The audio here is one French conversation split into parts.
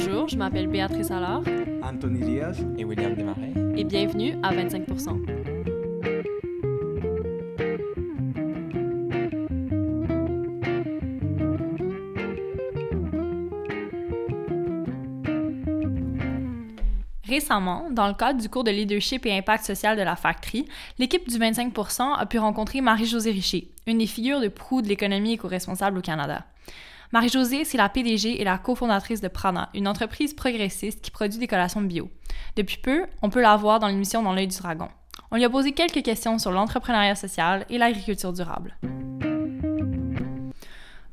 Bonjour, je m'appelle Béatrice Allard. Anthony Diaz. Et William Desmarais. Et bienvenue à 25% Récemment, dans le cadre du cours de leadership et impact social de la Factory, l'équipe du 25% a pu rencontrer Marie-Josée Richer, une des figures de proue de l'économie éco-responsable au Canada. Marie-Josée, c'est la PDG et la cofondatrice de Prana, une entreprise progressiste qui produit des collations bio. Depuis peu, on peut la voir dans l'émission Dans l'œil du dragon. On lui a posé quelques questions sur l'entrepreneuriat social et l'agriculture durable.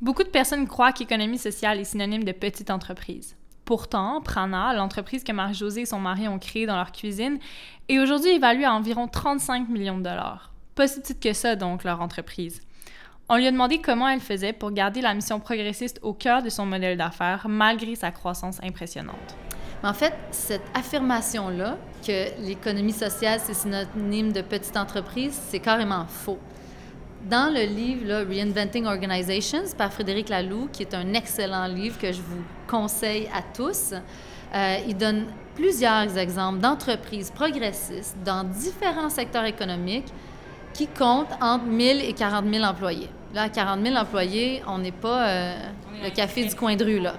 Beaucoup de personnes croient qu'économie sociale est synonyme de petite entreprise. Pourtant, Prana, l'entreprise que Marie-Josée et son mari ont créée dans leur cuisine, est aujourd'hui évaluée à environ 35 millions de dollars. Pas si petite que ça, donc, leur entreprise. On lui a demandé comment elle faisait pour garder la mission progressiste au cœur de son modèle d'affaires, malgré sa croissance impressionnante. En fait, cette affirmation-là, que l'économie sociale, c'est synonyme de petite entreprise, c'est carrément faux. Dans le livre Reinventing Organizations par Frédéric Laloux, qui est un excellent livre que je vous conseille à tous, euh, il donne plusieurs exemples d'entreprises progressistes dans différents secteurs économiques qui comptent entre 1000 et 40 000 employés. Là, 40 000 employés, on n'est pas euh, le café du coin de rue, là.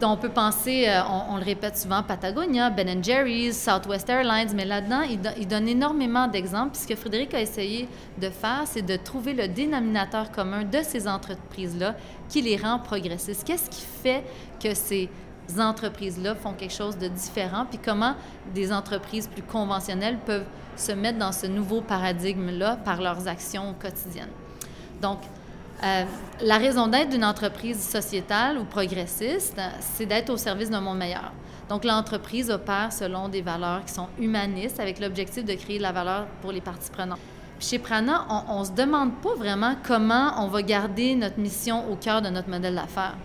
Donc, on peut penser, euh, on, le répète souvent, Patagonia, Ben Jerry's, Southwest Airlines, mais là-dedans, il, donne énormément d'exemples. Puis ce que Frédéric a essayé de faire, c'est de trouver le dénominateur commun de ces entreprises-là qui les rend progressistes. Qu'est-ce qui fait que ces entreprises-là font quelque chose de différent, puis comment des entreprises plus conventionnelles peuvent se mettre dans ce nouveau paradigme-là par leurs actions quotidiennes? Donc, euh, la raison d'être d'une entreprise sociétale ou progressiste, c'est d'être au service d'un monde meilleur. Donc, l'entreprise opère selon des valeurs qui sont humanistes avec l'objectif de créer de la valeur pour les parties prenantes. chez Prana, on ne se demande pas vraiment comment on va garder notre mission au cœur de notre modèle d'affaires.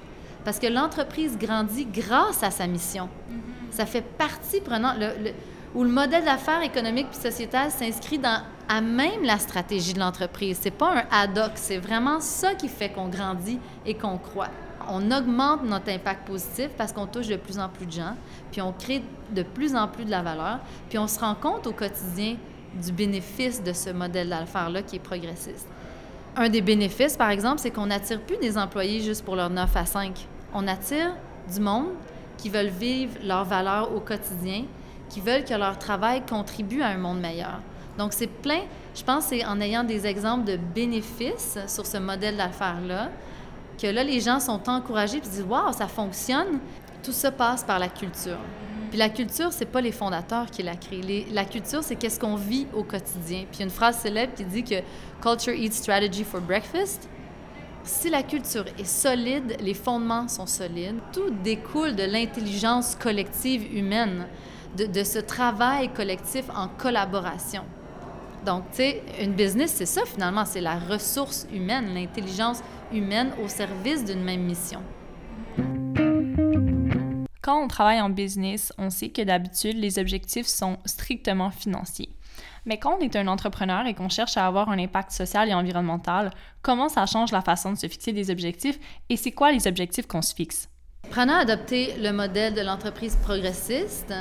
Parce que l'entreprise grandit grâce à sa mission. Mm-hmm. Ça fait partie prenante. Le, où le modèle d'affaires économique puis sociétal s'inscrit dans à même la stratégie de l'entreprise. C'est pas un ad hoc, c'est vraiment ça qui fait qu'on grandit et qu'on croit. On augmente notre impact positif parce qu'on touche de plus en plus de gens, puis on crée de plus en plus de la valeur, puis on se rend compte au quotidien du bénéfice de ce modèle d'affaires-là qui est progressiste. Un des bénéfices, par exemple, c'est qu'on n'attire plus des employés juste pour leur 9 à 5. On attire du monde qui veulent vivre leurs valeurs au quotidien, qui veulent que leur travail contribue à un monde meilleur. Donc, c'est plein, je pense, c'est en ayant des exemples de bénéfices sur ce modèle d'affaires-là, que là, les gens sont encouragés et disent Waouh, ça fonctionne. Tout ça passe par la culture. Puis la culture, c'est pas les fondateurs qui la créent. la culture, c'est qu'est-ce qu'on vit au quotidien. Puis une phrase célèbre qui dit que Culture eats strategy for breakfast. Si la culture est solide, les fondements sont solides. Tout découle de l'intelligence collective humaine de, ce travail collectif en collaboration. Donc, tu sais, une business, c'est ça finalement, c'est la ressource humaine, l'intelligence humaine au service d'une même mission. Quand on travaille en business, on sait que d'habitude, les objectifs sont strictement financiers. Mais quand on est un entrepreneur et qu'on cherche à avoir un impact social et environnemental, comment ça change la façon de se fixer des objectifs et c'est quoi les objectifs qu'on se fixe? Prana a adopté le modèle de l'entreprise progressiste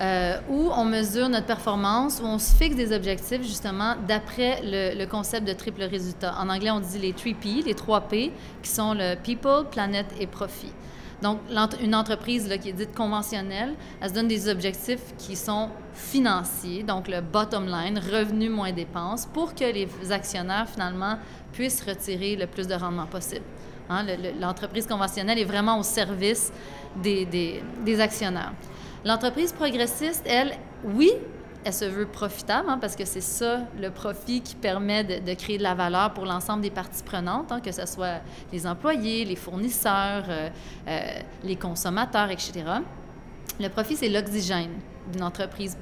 euh, où on mesure notre performance, où on se fixe des objectifs justement d'après le, concept de triple résultat. En anglais, on dit les 3P, les 3 P, qui sont le People, Planet et Profit. Donc, une entreprise qui est dite conventionnelle, elle se donne des objectifs qui sont financiers, donc le bottom line, revenu moins dépenses, pour que les actionnaires, finalement, puissent retirer le plus de rendement possible. Hein, l'entreprise conventionnelle est vraiment au service des, actionnaires. L'entreprise progressiste, elle, oui, elle se veut profitable, hein, parce que c'est ça le profit qui permet de, créer de la valeur pour l'ensemble des parties prenantes, hein, que ce soit les employés, les fournisseurs, euh, euh, les consommateurs, etc. Le profit, c'est l'oxygène d'une entreprise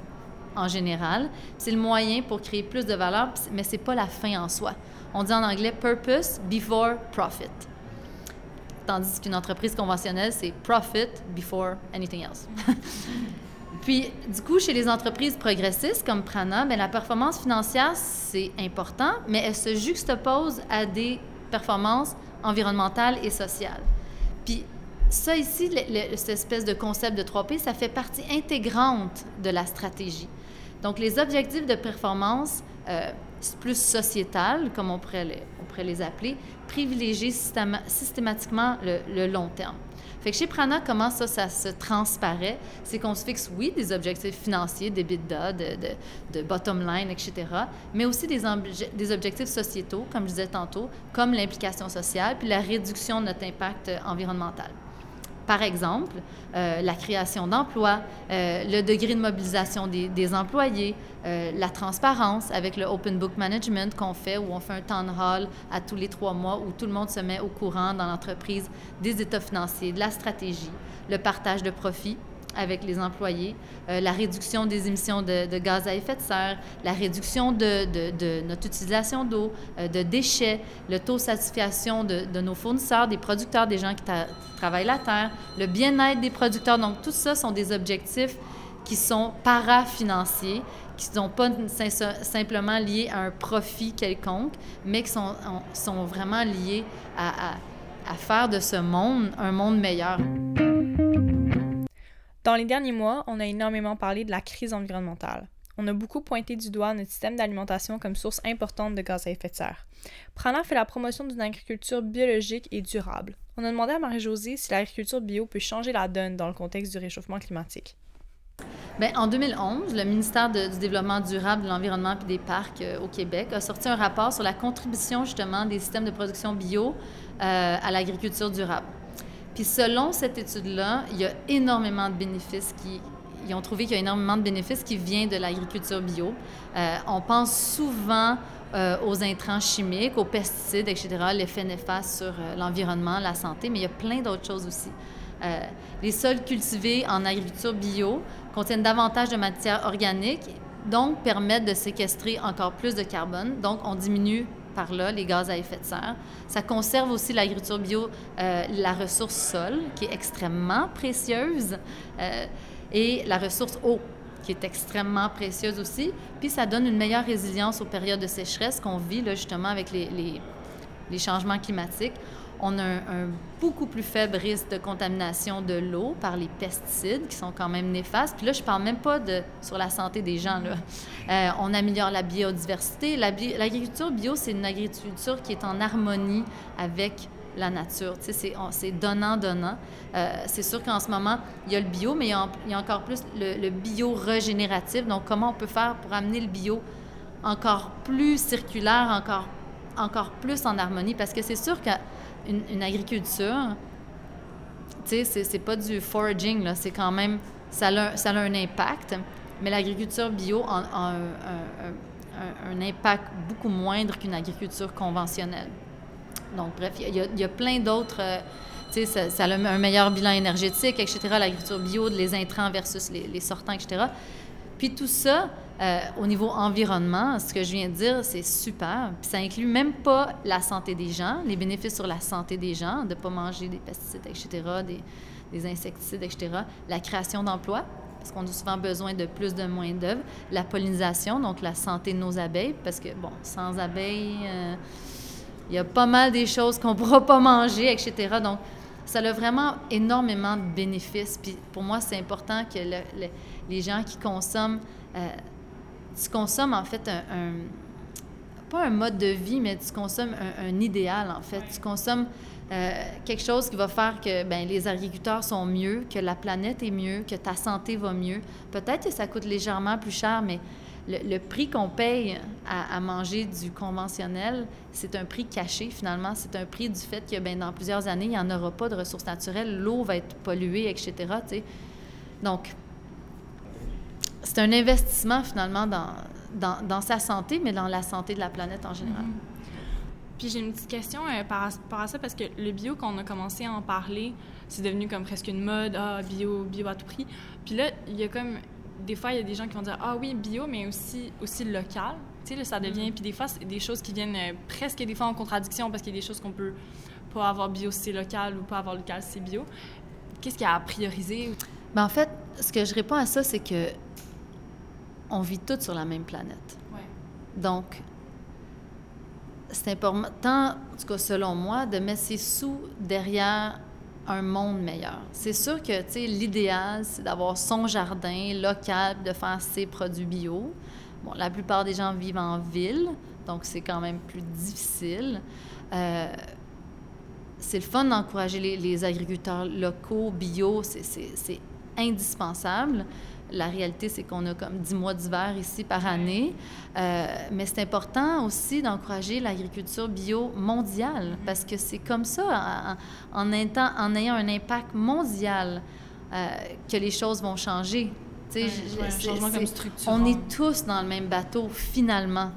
en général. C'est le moyen pour créer plus de valeur, mais c'est pas la fin en soi. On dit en anglais purpose before profit tandis qu'une entreprise conventionnelle, c'est profit before anything else. Puis, du coup, chez les entreprises progressistes comme Prana, bien, la performance financière, c'est important, mais elle se juxtapose à des performances environnementales et sociales. Puis, ça ici, cette espèce de concept de 3P, ça fait partie intégrante de la stratégie. Donc, les objectifs de performance euh, plus sociétal, comme on pourrait les, appeler, privilégient systématiquement le, long terme. Fait que chez Prana, comment ça, ça se transparaît? C'est qu'on se fixe, oui, des objectifs financiers, des bidas, de, de, de, bottom line, etc., mais aussi des, des objectifs sociétaux, comme je disais tantôt, comme l'implication sociale, puis la réduction de notre impact environnemental. Par exemple, euh, la création d'emplois, euh, le degré de mobilisation des, employés, euh, la transparence avec le Open Book Management qu'on fait, où on fait un town hall à tous les trois mois, où tout le monde se met au courant dans l'entreprise des états financiers, de la stratégie, le partage de profits avec les employés, euh, la réduction des émissions de, gaz à effet de serre, la réduction de, notre utilisation d'eau, euh, de déchets, le taux de satisfaction de, nos fournisseurs, des producteurs, des gens qui travaillent la terre, le bien-être des producteurs. Donc, tout ça sont des objectifs qui sont parafinanciers, qui ne sont pas simplement liés à un profit quelconque, mais qui sont, vraiment liés à faire de ce monde un monde meilleur. Dans les derniers mois, on a énormément parlé de la crise environnementale. On a beaucoup pointé du doigt notre système d'alimentation comme source importante de gaz à effet de serre. Prana fait la promotion d'une agriculture biologique et durable. On a demandé à Marie-Josée si l'agriculture bio peut changer la donne dans le contexte du réchauffement climatique. Bien, en 2011, le ministère du Développement durable, de l'Environnement et des Parcs euh, au Québec a sorti un rapport sur la contribution justement des systèmes de production bio euh, à l'agriculture durable. Puis selon cette étude-là, il y a énormément de bénéfices qui... Ils ont trouvé qu'il y a énormément de bénéfices qui viennent de l'agriculture bio. Euh, on pense souvent euh, aux intrants chimiques, aux pesticides, etc., l'effet néfaste sur euh, l'environnement, la santé, mais il y a plein d'autres choses aussi. les sols cultivés en agriculture bio contiennent davantage de matière organique, donc permettent de séquestrer encore plus de carbone. Donc, on diminue par là les gaz à effet de serre. Ça conserve aussi l'agriculture bio, euh, la ressource sol, qui est extrêmement précieuse, euh, et la ressource eau, qui est extrêmement précieuse aussi. Puis ça donne une meilleure résilience aux périodes de sécheresse qu'on vit là, justement avec les, les, les changements climatiques on a un, beaucoup plus faible risque de contamination de l'eau par les pesticides qui sont quand même néfastes. Puis là, je parle même pas de sur la santé des gens. Là. Euh, on améliore la biodiversité. L'agriculture bio, c'est une agriculture qui est en harmonie avec la nature. Tu sais, c'est donnant-donnant. Euh, c'est sûr qu'en ce moment, il y a le bio, mais il y a, encore plus le, le bio-régénératif. Donc, comment on peut faire pour amener le bio encore plus circulaire, encore, encore plus en harmonie? Parce que c'est sûr que une, agriculture, tu sais, c'est pas du foraging, là, c'est quand même, ça a, ça a un impact, mais l'agriculture bio a, un, impact beaucoup moindre qu'une agriculture conventionnelle. Donc, bref, il y, y, a plein d'autres, euh, tu sais, ça, a un meilleur bilan énergétique, etc., l'agriculture bio, les intrants versus les, les sortants, etc. Puis tout ça, euh, au niveau environnement, ce que je viens de dire, c'est super. Puis ça inclut même pas la santé des gens, les bénéfices sur la santé des gens, de ne pas manger des pesticides, etc., des, des insecticides, etc., la création d'emplois, parce qu'on a souvent besoin de plus de moins d'œuvre, la pollinisation, donc la santé de nos abeilles, parce que, bon, sans abeilles, euh, il y a pas mal des choses qu'on ne pourra pas manger, etc. Donc, ça a vraiment énormément de bénéfices. Puis pour moi, c'est important que les gens qui consomment euh, tu consommes en fait un, pas un mode de vie, mais tu consommes un, idéal en fait. Tu consommes euh, quelque chose qui va faire que ben, les agriculteurs sont mieux, que la planète est mieux, que ta santé va mieux. Peut-être que ça coûte légèrement plus cher, mais le, prix qu'on paye à, manger du conventionnel, c'est un prix caché finalement. C'est un prix du fait que ben, dans plusieurs années, il n'y en aura pas de ressources naturelles, l'eau va être polluée, etc. Donc, c'est un investissement finalement dans, dans, sa santé, mais dans la santé de la planète en général. Mhm. Puis j'ai une petite question euh, par rapport à ça, parce que le bio, quand on a commencé à en parler, c'est devenu comme presque une mode, ah, bio, bio à tout prix. Puis là, il y a comme, des fois, il y a des gens qui vont dire, ah oui, bio, mais aussi, aussi local. Tu sais, ça devient, mhm. puis des fois, c'est des choses qui viennent euh, presque des fois en contradiction, parce qu'il y a des choses qu'on peut pas avoir bio, c'est local, ou pas avoir local, c'est bio. Qu'est-ce qu'il y a à prioriser? Ben, en fait, ce que je réponds à ça, c'est que on vit tous sur la même planète. Donc, c'est important, en tout cas selon moi, de mettre ses sous derrière un monde meilleur. C'est sûr que, tu sais, l'idéal, c'est d'avoir son jardin local, de faire ses produits bio. Bon, la plupart des gens vivent en ville, donc c'est quand même plus difficile. Euh, c'est le fun d'encourager les, les, agriculteurs locaux, bio, c'est indispensable. La réalité, c'est qu'on a comme 10 mois d'hiver ici par année. Euh, mais c'est important aussi d'encourager l'agriculture bio mondiale mm-hmm. parce que c'est comme ça, en, en, en, ayant un impact mondial, euh, que les choses vont changer. Ouais, changement comme on est tous dans le même bateau, finalement.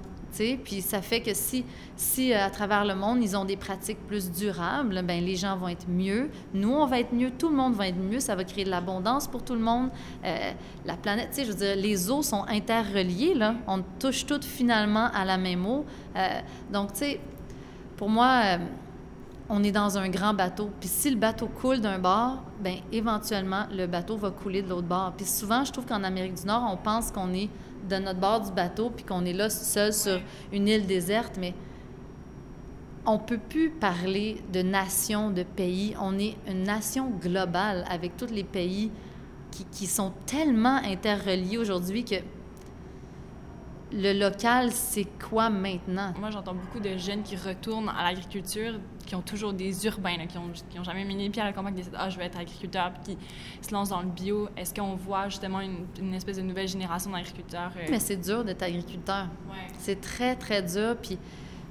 Puis ça fait que si, si euh, à travers le monde, ils ont des pratiques plus durables, ben les gens vont être mieux. Nous, on va être mieux. Tout le monde va être mieux. Ça va créer de l'abondance pour tout le monde. Euh, la planète, tu sais, je veux dire, les eaux sont interreliées, là. On touche toutes finalement à la même eau. Euh, donc, tu sais, pour moi on est dans un grand bateau. Puis si le bateau coule d'un bord, ben éventuellement, le bateau va couler de l'autre bord. Puis souvent, je trouve qu'en Amérique du Nord, on pense qu'on est de notre bord du bateau puis qu'on est là seul sur une île déserte, mais on peut plus parler de nation, de pays. On est une nation globale avec tous les pays qui, qui sont tellement interreliés aujourd'hui que le local, c'est quoi maintenant? Moi, j'entends beaucoup de jeunes qui retournent à l'agriculture, qui ont toujours des urbains, qui, ont, qui ont jamais mis les pieds à la campagne, qui disent Ah, je vais être agriculteur, puis qui se lancent dans le bio. Est-ce qu'on voit justement une, une, espèce de nouvelle génération d'agriculteurs? Euh? Mais c'est dur d'être agriculteur. Ouais. C'est très, très dur. Puis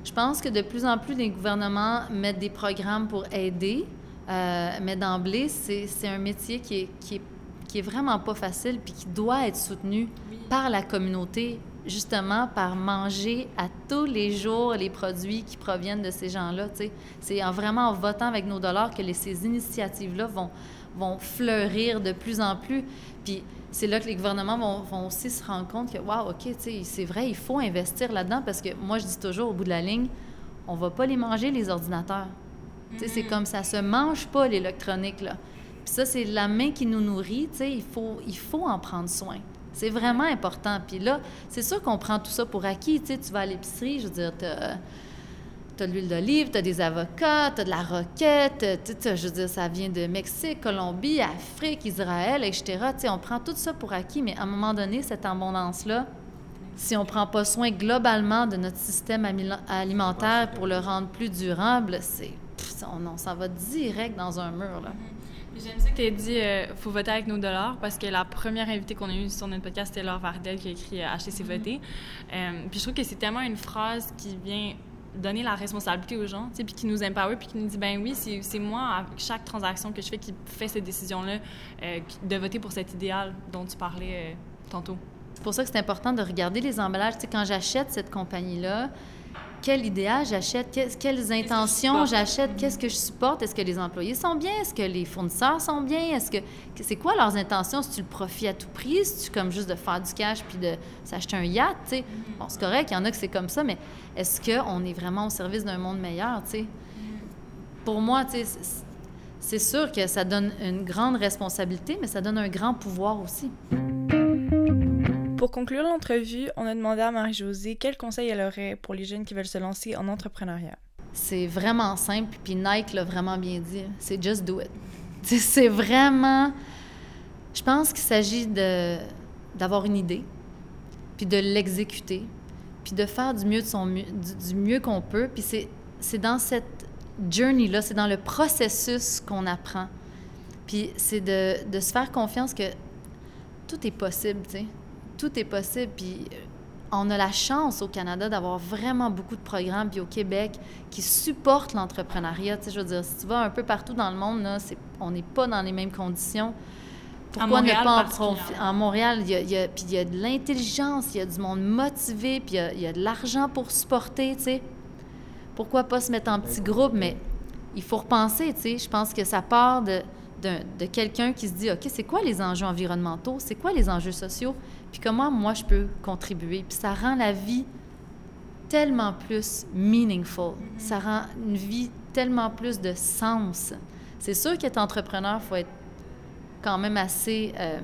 je pense que de plus en plus, les gouvernements mettent des programmes pour aider. Euh, mais d'emblée, c'est un métier qui est, qui, est, qui est vraiment pas facile, puis qui doit être soutenu par la communauté justement par manger à tous les jours les produits qui proviennent de ces gens-là. C'est en vraiment en votant avec nos dollars que les, ces initiatives-là vont, vont fleurir de plus en plus. Puis c'est là que les gouvernements vont, vont, aussi se rendre compte que, wow, OK, c'est vrai, il faut investir là-dedans parce que moi, je dis toujours au bout de la ligne, on va pas les manger, les ordinateurs. C'est mm-hmm. comme ça se mange pas, l'électronique. Puis ça, c'est la main qui nous nourrit. Il faut, il faut en prendre soin. C'est vraiment important. Puis là, c'est sûr qu'on prend tout ça pour acquis. Tu sais, tu vas à l'épicerie, je veux dire, tu as, de l'huile d'olive, tu as des avocats, tu as de la roquette, je veux dire, ça vient de Mexique, Colombie, Afrique, Israël, etc. Tu sais, on prend tout ça pour acquis, mais à un moment donné, cette abondance-là, si on ne prend pas soin globalement de notre système alimentaire pour le rendre plus durable, c'est on, s'en va direct dans un mur. Là. J'aime ça que tu aies dit euh, faut voter avec nos dollars parce que la première invitée qu'on a eue sur notre podcast, c'était Laure Vardel qui a écrit euh, Acheter, c'est mm-hmm. voter. Euh, puis je trouve que c'est tellement une phrase qui vient donner la responsabilité aux gens, puis qui nous empower, puis qui nous dit ben oui, c'est moi, à chaque transaction que je fais, qui fait cette décision-là, de voter pour cet idéal dont tu parlais tantôt. C'est pour ça que c'est important de regarder les emballages. Tu sais, quand j'achète cette compagnie-là, quel idéal j'achète, quelles intentions j'achète, qu'est-ce que je supporte, est-ce que les employés sont bien, est-ce que les fournisseurs sont bien, est-ce que c'est quoi leurs intentions, si tu le profit à tout prix, si tu comme juste de faire du cash puis de s'acheter un yacht, tu sais? Bon, c'est correct, il y en a que c'est comme ça, mais est-ce qu'on est vraiment au service d'un monde meilleur, tu sais? Pour moi, tu sais, c'est sûr que ça donne une grande responsabilité, mais ça donne un grand pouvoir aussi. Pour conclure l'entrevue, on a demandé à Marie-Josée quels conseils elle aurait pour les jeunes qui veulent se lancer en entrepreneuriat. C'est vraiment simple, puis Nike l'a vraiment bien dit. C'est just do it. C'est vraiment. Je pense qu'il s'agit d'avoir une idée, puis de l'exécuter, puis de faire du mieux du mieux qu'on peut. Puis c'est dans cette journey là, c'est dans le processus qu'on apprend. Puis c'est de, de se faire confiance que tout est possible, tu sais tout est possible. Puis euh, on a la chance au Canada d'avoir vraiment beaucoup de programmes, puis au Québec, qui supportent l'entrepreneuriat. Tu sais, je veux dire, si tu vas un peu partout dans le monde, là, on n'est pas dans les mêmes conditions. Pourquoi ne pas en, en Montréal, il y a, puis il y a de l'intelligence, il y a du monde motivé, puis il y a, de l'argent pour supporter, tu sais. Pourquoi pas se mettre en petit groupe, mais il faut repenser, tu sais. Je pense que ça part de, de quelqu'un qui se dit, OK, c'est quoi les enjeux environnementaux? C'est quoi les enjeux sociaux? Puis comment moi je peux contribuer? Puis ça rend la vie tellement plus meaningful. Ça rend une vie tellement plus de sens. C'est sûr qu'être entrepreneur, il faut être quand même assez euh,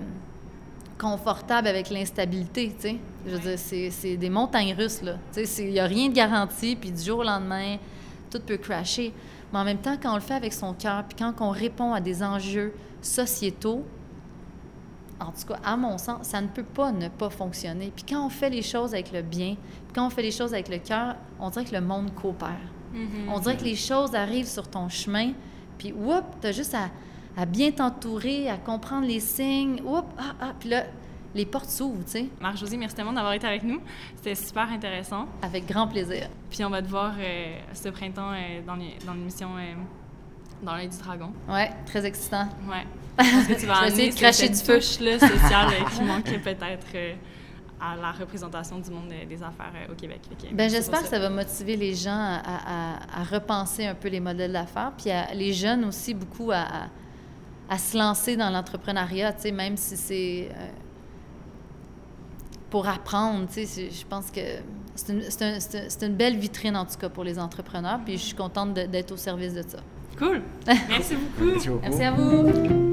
confortable avec l'instabilité, tu sais. Je veux dire, c'est des montagnes russes, là. Tu sais, il n'y a rien de garanti, puis du jour au lendemain, tout peut crasher. Mais en même temps, quand on le fait avec son cœur, puis quand on répond à des enjeux sociétaux, en tout cas, à mon sens, ça ne peut pas ne pas fonctionner. Puis quand on fait les choses avec le bien, puis quand on fait les choses avec le cœur, on dirait que le monde coopère. Mhm. On dirait que les choses arrivent sur ton chemin, puis whoop, t'as juste à, à bien t'entourer, à comprendre les signes, whoop, ah, ah, puis là, les portes s'ouvrent, tu sais, Marc-Josée, merci tellement d'avoir été avec nous. C'était super intéressant. avec grand plaisir. Puis on va te voir euh, ce printemps euh, dans l'émission euh, dans l'œil du dragon. Ouais, très excitant. Ouais. Que tu vas Je vais essayer de cracher du feu. touche-là sociale qui manquait peut-être euh, à la représentation du monde euh, des affaires euh, au Québec. Ben, j'espère que ça va motiver les gens à, à- à repenser un peu les modèles d'affaires, puis à- les jeunes aussi beaucoup à, à- à se lancer dans l'entrepreneuriat, tu sais, même si c'est euh, pour apprendre, tu sais, c'est- je pense que c'est une, un- c'est un- c'est une belle vitrine en tout cas pour les entrepreneurs, puis je suis contente de- d'être au service de ça. Cool. Merci beaucoup. Merci beaucoup. Merci à vous.